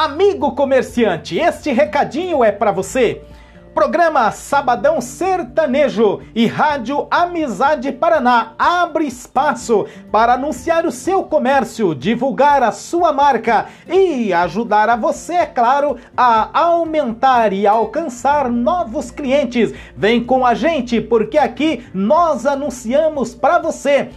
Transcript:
Amigo comerciante, este recadinho é para você. Programa Sabadão Sertanejo e Rádio Amizade Paraná abre espaço para anunciar o seu comércio, divulgar a sua marca e ajudar a você, é claro, a aumentar e alcançar novos clientes. Vem com a gente porque aqui nós anunciamos para você.